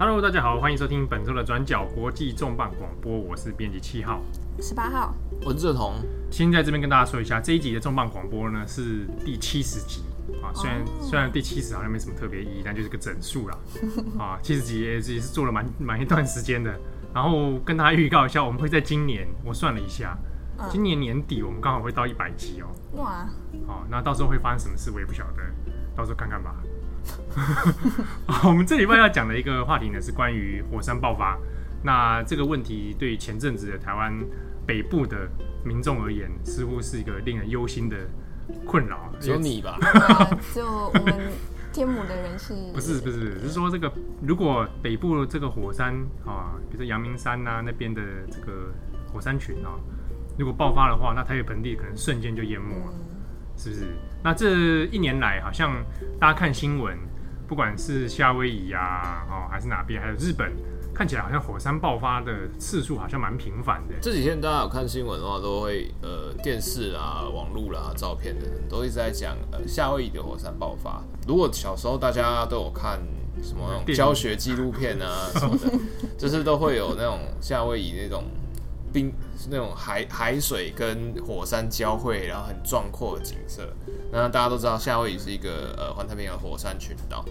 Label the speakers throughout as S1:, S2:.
S1: Hello，大家好，欢迎收听本周的转角国际重磅广播，我是编辑七号，
S2: 十八号，
S3: 文志彤。
S1: 先在这边跟大家说一下，这一集的重磅广播呢是第七十集啊，虽然、oh. 虽然第七十好像没什么特别意义，但就是个整数啦 啊，七十集也是做了蛮蛮一段时间的。然后跟大家预告一下，我们会在今年，我算了一下，今年年底我们刚好会到一百集哦。哇！好，那到时候会发生什么事，我也不晓得，到时候看看吧。我们这礼拜要讲的一个话题呢，是关于火山爆发。那这个问题对前阵子的台湾北部的民众而言，似乎是一个令人忧心的困扰。
S3: 只有你吧？
S2: 就我们天母的人是？
S1: 不是不是，是说这个如果北部这个火山啊，比如说阳明山呐、啊、那边的这个火山群啊，如果爆发的话，那台北盆地可能瞬间就淹没了。是不是？那这一年来，好像大家看新闻，不管是夏威夷啊，哦，还是哪边，还有日本，看起来好像火山爆发的次数好像蛮频繁的。
S3: 这几天大家有看新闻的话，都会呃电视啊、网络啦、照片的人都一直在讲呃夏威夷的火山爆发。如果小时候大家都有看什么教学纪录片啊什么的，就是都会有那种夏威夷那种。冰是那种海海水跟火山交汇，然后很壮阔的景色。那大家都知道，夏威夷是一个呃环太平洋火山群岛。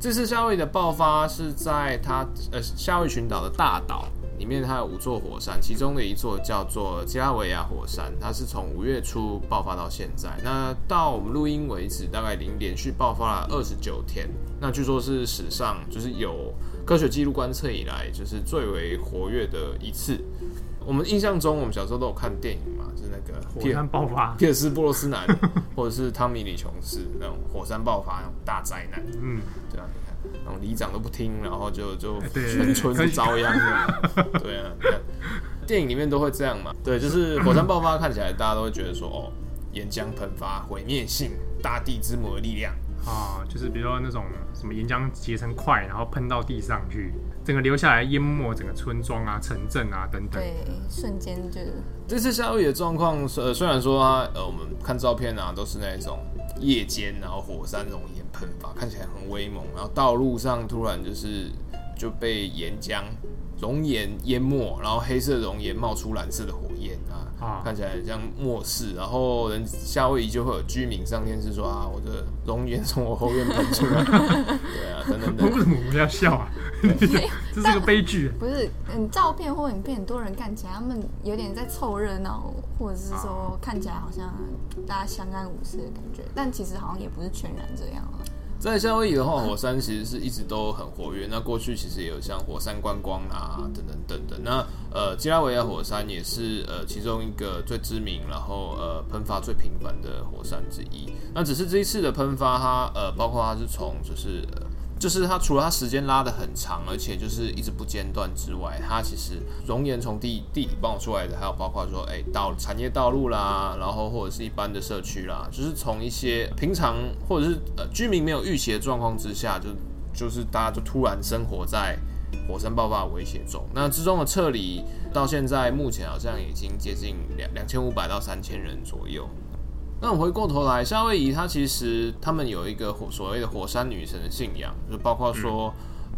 S3: 这次夏威夷的爆发是在它呃夏威群岛的大岛里面，它有五座火山，其中的一座叫做基拉维亚火山，它是从五月初爆发到现在。那到我们录音为止，大概已经连续爆发了二十九天。那据说是史上就是有科学记录观测以来，就是最为活跃的一次。我们印象中，我们小时候都有看电影嘛，就是那个
S1: 火山爆发，
S3: 皮尔斯波罗斯南，或者是汤米李琼斯那种火山爆发那种大灾难。嗯，对啊，你看，那种里长都不听，然后就就全村是遭殃的。对啊，你看电影里面都会这样嘛。对，就是火山爆发，看起来大家都会觉得说，哦，岩浆喷发，毁灭性，大地之母的力量。
S1: 啊，就是比如说那种什么岩浆结成块，然后喷到地上去，整个流下来淹没整个村庄啊、城镇啊等等。
S2: 对，瞬间就。
S3: 这次夏威夷的状况，呃，虽然说它，呃，我们看照片啊，都是那种夜间，然后火山熔岩喷发，看起来很威猛，然后道路上突然就是就被岩浆。熔岩淹没，然后黑色熔岩冒出蓝色的看起来像末世。然后人夏威夷就会有居民上电视说啊，我的熔岩从我后院喷出来，对啊，等等等。
S1: 为什么我们要笑啊？这是个悲剧。
S2: 不是，嗯，照片或影片，很多人看起来他们有点在凑热闹，或者是说看起来好像大家相安无事的感觉，但其实好像也不是全然这样啊。
S3: 在夏威夷的话，火山其实是一直都很活跃。那过去其实也有像火山观光啊，等等等等。那呃，基拉维亚火山也是呃其中一个最知名，然后呃喷发最频繁的火山之一。那只是这一次的喷发，它呃包括它是从就是。呃就是它除了它时间拉得很长，而且就是一直不间断之外，它其实熔岩从地地底爆出来的，还有包括说，哎、欸，道产业道路啦，然后或者是一般的社区啦，就是从一些平常或者是呃居民没有预期的状况之下，就就是大家就突然生活在火山爆发的威胁中。那之中的撤离到现在目前好像已经接近两两千五百到三千人左右。那我们回过头来，夏威夷它其实他们有一个火所谓的火山女神的信仰，就包括说，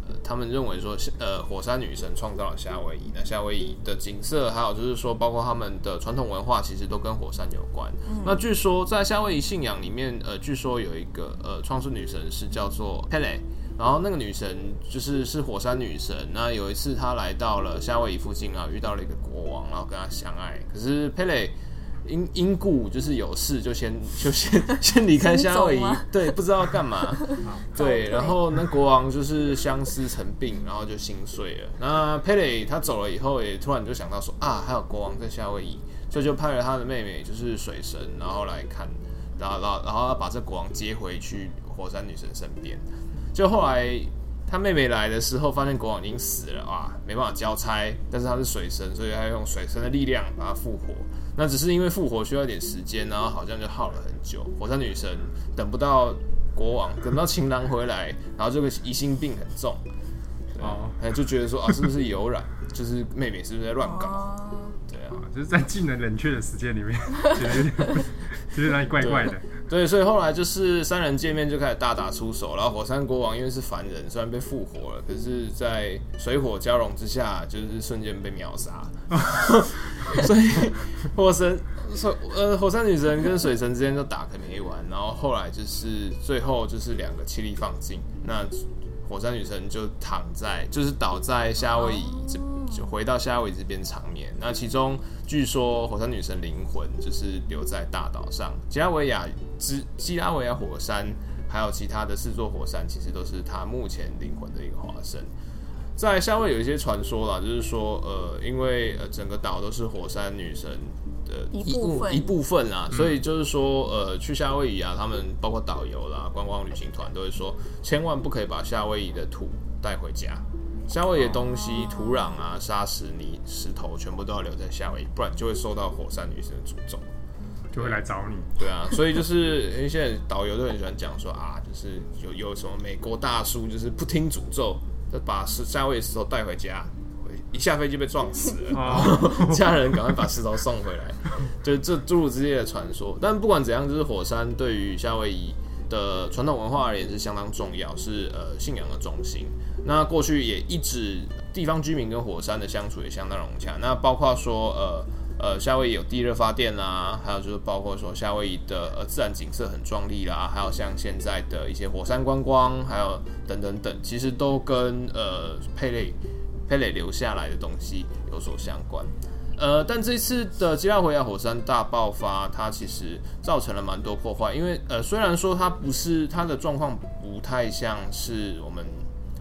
S3: 呃，他们认为说，呃，火山女神创造了夏威夷。那夏威夷的景色，还有就是说，包括他们的传统文化，其实都跟火山有关。嗯。那据说在夏威夷信仰里面，呃，据说有一个呃创世女神是叫做 Pele，然后那个女神就是是火山女神。那有一次她来到了夏威夷附近啊，遇到了一个国王，然后跟他相爱。可是 Pele 因因故就是有事，就先 就先 先离开夏威夷，对，不知道干嘛，对，然后那国王就是相思成病，然后就心碎了。那佩雷他走了以后，也突然就想到说啊，还有国王在夏威夷，所以就派了他的妹妹，就是水神，然后来看，然后然后然后把这国王接回去火山女神身边。就后来他妹妹来的时候，发现国王已经死了啊，没办法交差，但是他是水神，所以他用水神的力量把他复活。那只是因为复活需要一点时间，然后好像就耗了很久。火山女神等不到国王，等不到情郎回来，然后这个疑心病很重，哦，就觉得说啊，是不是有染？就是妹妹是不是在乱搞？对啊，
S1: 就是在技能冷却的时间里面，觉得有点，觉得哪里怪怪的。
S3: 对，所以后来就是三人见面就开始大打出手，然后火山国王因为是凡人，虽然被复活了，可是，在水火交融之下，就是瞬间被秒杀。所以火神、呃火山女神跟水神之间就打个没完，然后后来就是最后就是两个气力放尽，那火山女神就躺在，就是倒在夏威夷这。就回到夏威夷这边长眠。那其中据说火山女神灵魂就是留在大岛上，基拉维亚之基拉维亚火山，还有其他的四座火山，其实都是她目前灵魂的一个化身。在夏威夷有一些传说啦，就是说呃，因为呃整个岛都是火山女神的一部分一部分啦，所以就是说呃去夏威夷啊，他们包括导游啦、观光旅行团都会说，千万不可以把夏威夷的土带回家。夏威夷的东西，土壤啊、沙石泥、石头，全部都要留在夏威夷，不然就会受到火山女神的诅咒，
S1: 就会来找你。
S3: 对啊，所以就是因为现在导游都很喜欢讲说啊，就是有有什么美国大叔就是不听诅咒，就把石夏威夷石头带回家，一下飞机被撞死了，然后 家人赶快把石头送回来，就是这诸如之类的传说。但不管怎样，就是火山对于夏威夷的传统文化而言是相当重要，是呃信仰的中心。那过去也一直地方居民跟火山的相处也相当融洽。那包括说呃呃夏威夷有地热发电啦，还有就是包括说夏威夷的呃自然景色很壮丽啦，还有像现在的一些火山观光，还有等等等，其实都跟呃佩雷佩雷留下来的东西有所相关。呃，但这次的基拉维亚火山大爆发，它其实造成了蛮多破坏，因为呃虽然说它不是它的状况不太像是我们。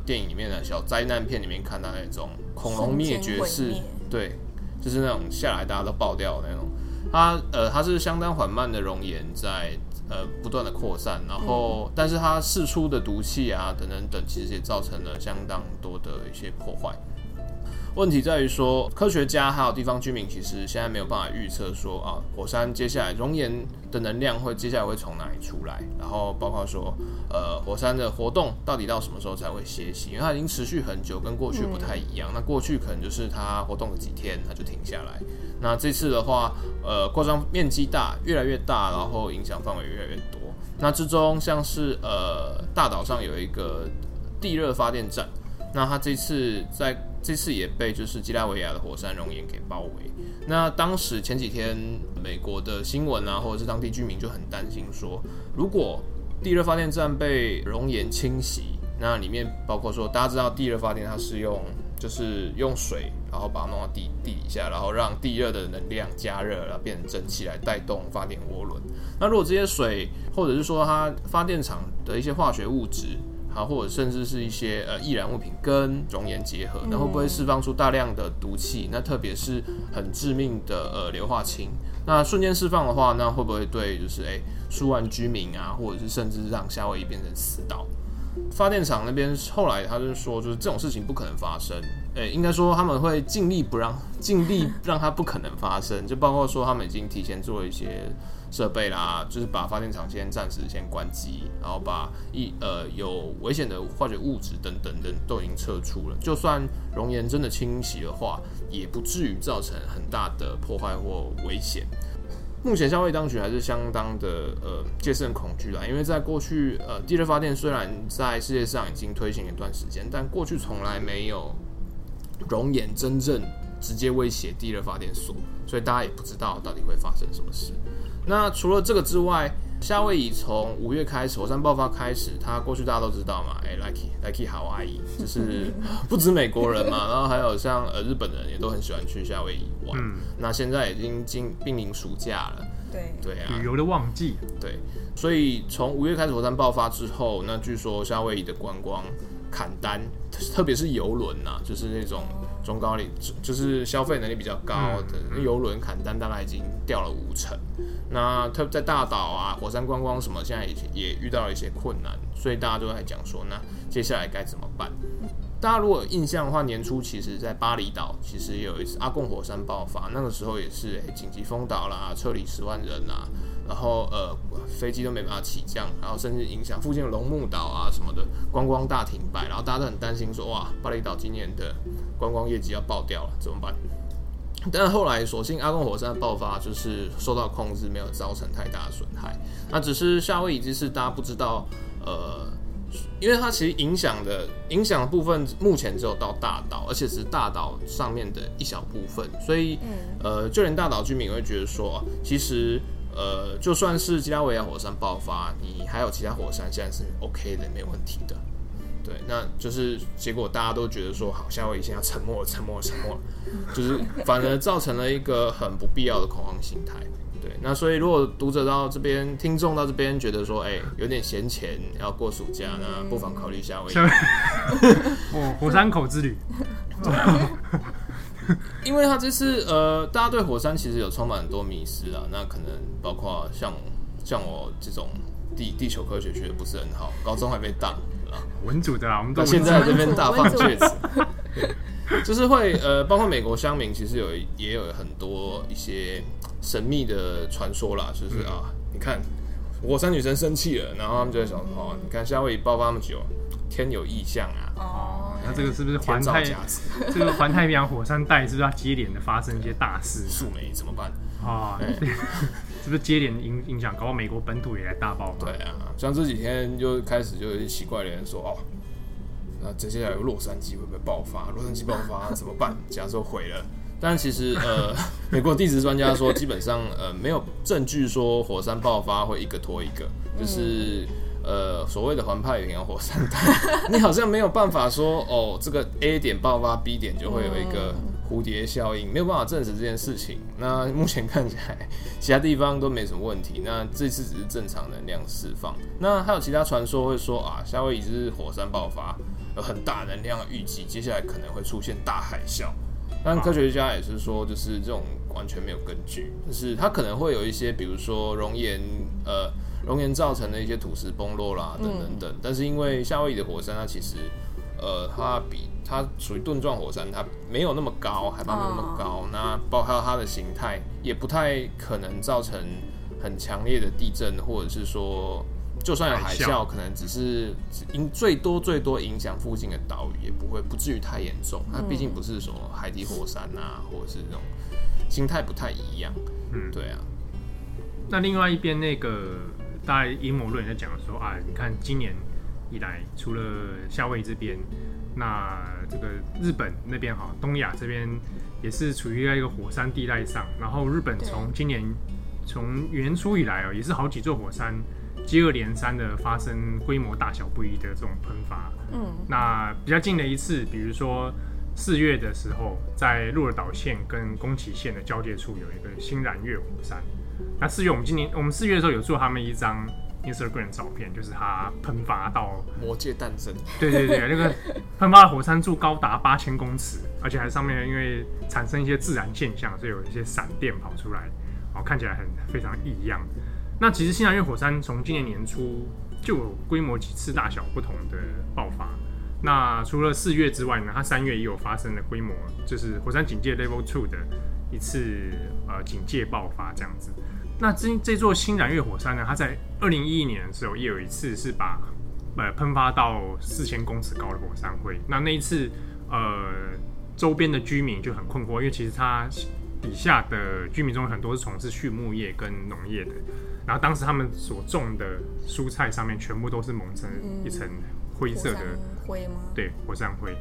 S3: 电影里面的小灾难片里面看到那种恐龙灭绝式，对，就是那种下来大家都爆掉的那种。它呃，它是相当缓慢的熔岩在呃不断的扩散，然后但是它释出的毒气啊等等等，其实也造成了相当多的一些破坏。问题在于说，科学家还有地方居民其实现在没有办法预测说啊，火山接下来熔岩的能量会接下来会从哪里出来，然后包括说，呃，火山的活动到底到什么时候才会歇息？因为它已经持续很久，跟过去不太一样。那过去可能就是它活动了几天，它就停下来。那这次的话，呃，扩张面积大，越来越大，然后影响范围越来越多。那之中像是呃，大岛上有一个地热发电站，那它这次在。这次也被就是基拉维亚的火山熔岩给包围。那当时前几天美国的新闻啊，或者是当地居民就很担心说，如果地热发电站被熔岩侵袭，那里面包括说大家知道地热发电它是用就是用水，然后把它弄到地地底下，然后让地热的能量加热，然后变成蒸汽来带动发电涡轮。那如果这些水或者是说它发电厂的一些化学物质，啊，或者甚至是一些呃易燃物品跟熔岩结合，那会不会释放出大量的毒气？那特别是很致命的呃硫化氢。那瞬间释放的话，那会不会对就是诶数万居民啊，或者是甚至让夏威夷变成死岛？发电厂那边后来他就说，就是这种事情不可能发生。诶，应该说他们会尽力不让，尽力让它不可能发生。就包括说他们已经提前做一些。设备啦，就是把发电厂先暂时先关机，然后把一呃有危险的化学物质等等等都已经撤出了。就算熔岩真的侵袭的话，也不至于造成很大的破坏或危险。目前夏威当局还是相当的呃戒慎恐惧啦，因为在过去呃地热发电虽然在世界上已经推行一段时间，但过去从来没有熔岩真正直接威胁地热发电所，所以大家也不知道到底会发生什么事。那除了这个之外，夏威夷从五月开始火山爆发开始，它过去大家都知道嘛，哎，Lucky Lucky 好阿姨，就是不止美国人嘛，然后还有像呃日本人也都很喜欢去夏威夷玩。嗯、那现在已经进濒临暑假了，
S2: 对。
S3: 对啊，
S1: 旅游的旺季。
S3: 对，所以从五月开始火山爆发之后，那据说夏威夷的观光砍单，特别是游轮呐，就是那种中高龄，就是消费能力比较高的游轮砍单，大概已经掉了五成。那特别在大岛啊，火山观光什么，现在也也遇到了一些困难，所以大家都在讲说，那接下来该怎么办？大家如果有印象的话，年初其实在巴厘岛，其实有一次阿贡火山爆发，那个时候也是诶紧急封岛啦，撤离十万人啊，然后呃飞机都没办法起降，然后甚至影响附近的龙目岛啊什么的观光大停摆，然后大家都很担心说，哇，巴厘岛今年的观光业绩要爆掉了，怎么办？但后来所幸阿贡火山的爆发就是受到控制，没有造成太大的损害。那只是夏威夷之是大家不知道，呃，因为它其实影响的影响的部分目前只有到大岛，而且只是大岛上面的一小部分，所以呃，就连大岛居民也会觉得说，其实呃，就算是基拉维亚火山爆发，你还有其他火山现在是 OK 的，没有问题的。对，那就是结果，大家都觉得说，好，夏威夷现在要沉默了，沉默了，沉默了，就是反而造成了一个很不必要的恐慌心态。对，那所以如果读者到这边，听众到这边觉得说，哎、欸，有点闲钱要过暑假，那不妨考虑夏威夷。
S1: 火火山口之旅。
S3: 因为他这次呃，大家对火山其实有充满很多迷思啊，那可能包括像像我这种地地球科学学的不是很好，高中还被当。
S1: 文组的啦，我们
S3: 到现在这边大放厥词，就是会呃，包括美国乡民其实有也有很多一些神秘的传说啦，就是啊，你看火山女神生气了，然后他们就在想哦，你看夏威夷爆发那么久，天有异象啊，
S1: 哦，那这个是不是环太 这个环太平洋火山带是不是要接连的发生一些大事？
S3: 树莓怎么办？
S1: 啊？是不是接连影影响，搞到美国本土也来大爆发？
S3: 对啊，像这几天就开始就有些奇怪的人说哦，那接下来有洛杉矶会不会爆发？洛杉矶爆发怎么办？假如说毁了，但其实呃，美国地质专家说，基本上呃没有证据说火山爆发会一个拖一个，就是呃所谓的环太平洋火山带，你好像没有办法说哦，这个 A 点爆发，B 点就会有一个。蝴蝶效应没有办法证实这件事情。那目前看起来，其他地方都没什么问题。那这次只是正常能量释放。那还有其他传说会说啊，夏威夷是火山爆发，有很大能量的预计，接下来可能会出现大海啸。但科学家也是说，就是这种完全没有根据，就是它可能会有一些，比如说熔岩，呃，熔岩造成的一些土石崩落啦，等等等。但是因为夏威夷的火山，它其实，呃，它比它属于盾状火山，它没有那么高，海拔没有那么高，oh. 那包括它的形态也不太可能造成很强烈的地震，或者是说，就算有海啸，可能只是影最多最多影响附近的岛屿，也不会不至于太严重。它毕竟不是什么海底火山啊，或者是那种形态不太一样。嗯，对啊。
S1: 那另外一边那个大家阴谋论在讲说啊，你看今年以来，除了夏威夷这边。那这个日本那边哈，东亚这边也是处于在一个火山地带上。然后日本从今年从年初以来哦，也是好几座火山接二连三的发生规模大小不一的这种喷发。嗯，那比较近的一次，比如说四月的时候，在鹿儿岛县跟宫崎县的交界处有一个新燃月火山。那四月我们今年我们四月的时候有做他们一张。Instagram 照片就是它喷发到
S3: 魔界诞生，
S1: 对对对，那个 喷发的火山柱高达八千公尺，而且还上面因为产生一些自然现象，所以有一些闪电跑出来，哦，看起来很非常异样。那其实新南越火山从今年年初就有规模几次大小不同的爆发。那除了四月之外呢，它三月也有发生的规模，就是火山警戒 Level Two 的一次呃警戒爆发这样子。那这这座新燃月火山呢，它在二零一一年的时候也有一次是把呃喷发到四千公尺高的火山灰。那那一次呃周边的居民就很困惑，因为其实它底下的居民中很多是从事畜牧业跟农业的。然后当时他们所种的蔬菜上面全部都是蒙成一层灰色的
S2: 灰吗？
S1: 对，火山灰。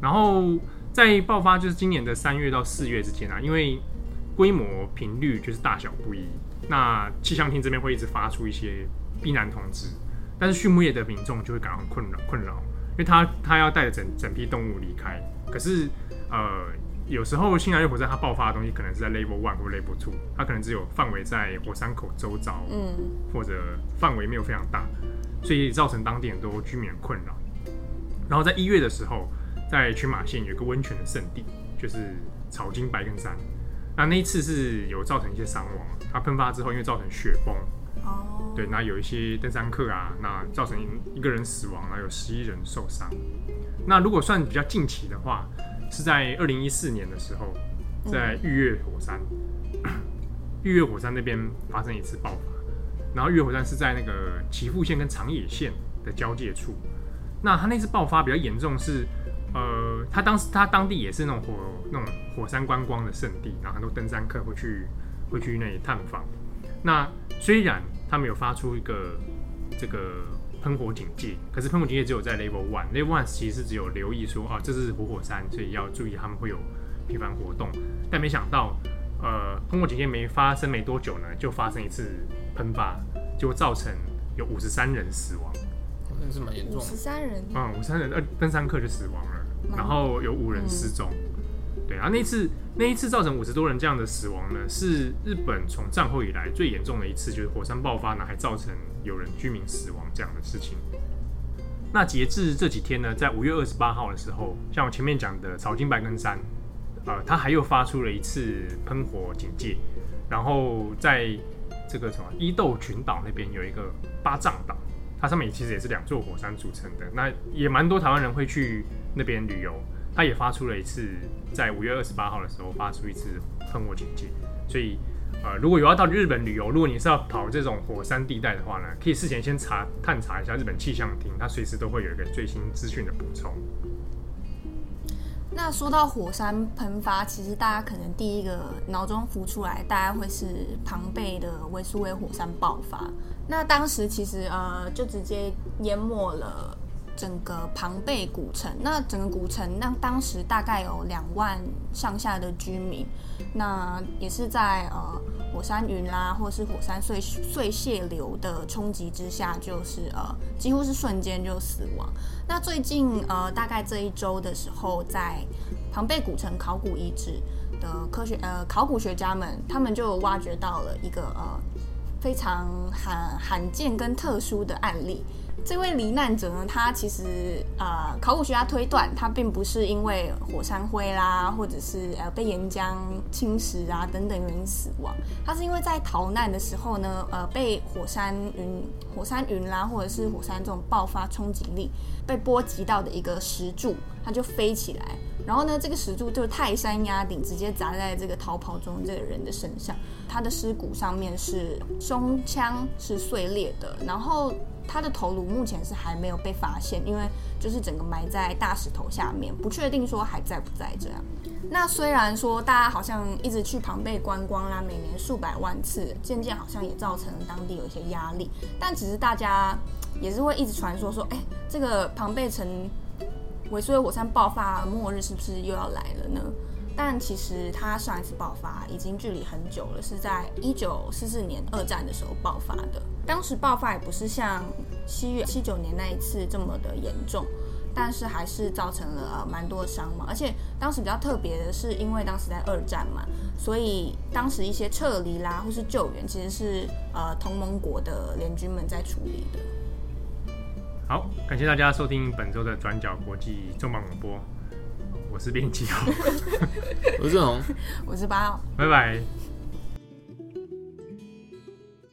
S1: 然后在爆发就是今年的三月到四月之间啊，因为规模频率就是大小不一。那气象厅这边会一直发出一些避难通知，但是畜牧业的民众就会感到很困扰，困扰，因为他他要带着整整批动物离开，可是呃有时候新染月火山它爆发的东西可能是在 level one 或 level two，它可能只有范围在火山口周遭，嗯，或者范围没有非常大，所以造成当地很多居民困扰。然后在一月的时候，在群马县有一个温泉的圣地，就是草金白根山。那那一次是有造成一些伤亡，它喷发之后，因为造成雪崩，哦，oh. 对，那有一些登山客啊，那造成一个人死亡，然后有十一人受伤。那如果算比较近期的话，是在二零一四年的时候，在玉月火山，玉月、mm. 火山那边发生一次爆发，然后玉月火山是在那个岐阜县跟长野县的交界处。那它那次爆发比较严重是，呃，它当时他当地也是那种火那种火山观光的圣地，然后很多登山客会去会去那里探访。那虽然他们有发出一个这个喷火警戒，可是喷火警戒只有在 Level One，Level One 其实只有留意说啊，这是活火，火山，所以要注意他们会有频繁活动。但没想到，呃，喷火警戒没发生没多久呢，就发生一次喷发，就造成有五十三人死亡，
S3: 那是蛮严重的。
S2: 五十三人，
S1: 嗯，五十三人，呃，登山客就死亡了，然后有五人失踪。嗯对啊，那次那一次造成五十多人这样的死亡呢，是日本从战后以来最严重的一次，就是火山爆发呢，还造成有人居民死亡这样的事情。那截至这几天呢，在五月二十八号的时候，像我前面讲的草津白根山，呃，它还又发出了一次喷火警戒，然后在这个什么伊豆群岛那边有一个八丈岛，它上面其实也是两座火山组成的，那也蛮多台湾人会去那边旅游。他也发出了一次，在五月二十八号的时候发出一次喷火警戒，所以呃，如果有要到日本旅游，如果你是要跑这种火山地带的话呢，可以事前先查探查一下日本气象厅，它随时都会有一个最新资讯的补充。
S2: 那说到火山喷发，其实大家可能第一个脑中浮出来，大概会是庞贝的维苏威火山爆发。那当时其实呃，就直接淹没了。整个庞贝古城，那整个古城，那当时大概有两万上下的居民，那也是在呃火山云啦，或是火山碎碎屑流的冲击之下，就是呃几乎是瞬间就死亡。那最近呃大概这一周的时候，在庞贝古城考古遗址的科学呃考古学家们，他们就挖掘到了一个呃非常罕罕见跟特殊的案例。这位罹难者呢，他其实呃，考古学家推断，他并不是因为火山灰啦，或者是呃被岩浆侵蚀啊等等原因死亡，他是因为在逃难的时候呢，呃，被火山云、火山云啦，或者是火山这种爆发冲击力被波及到的一个石柱，他就飞起来，然后呢，这个石柱就泰山压顶，直接砸在这个逃跑中这个人的身上，他的尸骨上面是胸腔是碎裂的，然后。他的头颅目前是还没有被发现，因为就是整个埋在大石头下面，不确定说还在不在这样。那虽然说大家好像一直去庞贝观光啦，每年数百万次，渐渐好像也造成了当地有一些压力，但其实大家也是会一直传说说，哎，这个庞贝城维苏威火山爆发末日是不是又要来了呢？但其实它上一次爆发已经距离很久了，是在一九四四年二战的时候爆发的。当时爆发也不是像七月七九年那一次这么的严重，但是还是造成了蛮多伤亡。而且当时比较特别的是，因为当时在二战嘛，所以当时一些撤离啦或是救援，其实是呃同盟国的联军们在处理的。
S1: 好，感谢大家收听本周的转角国际重磅广播。我是编辑，
S3: 我是正红，
S2: 我是八号，
S1: 拜拜。